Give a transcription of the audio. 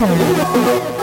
nào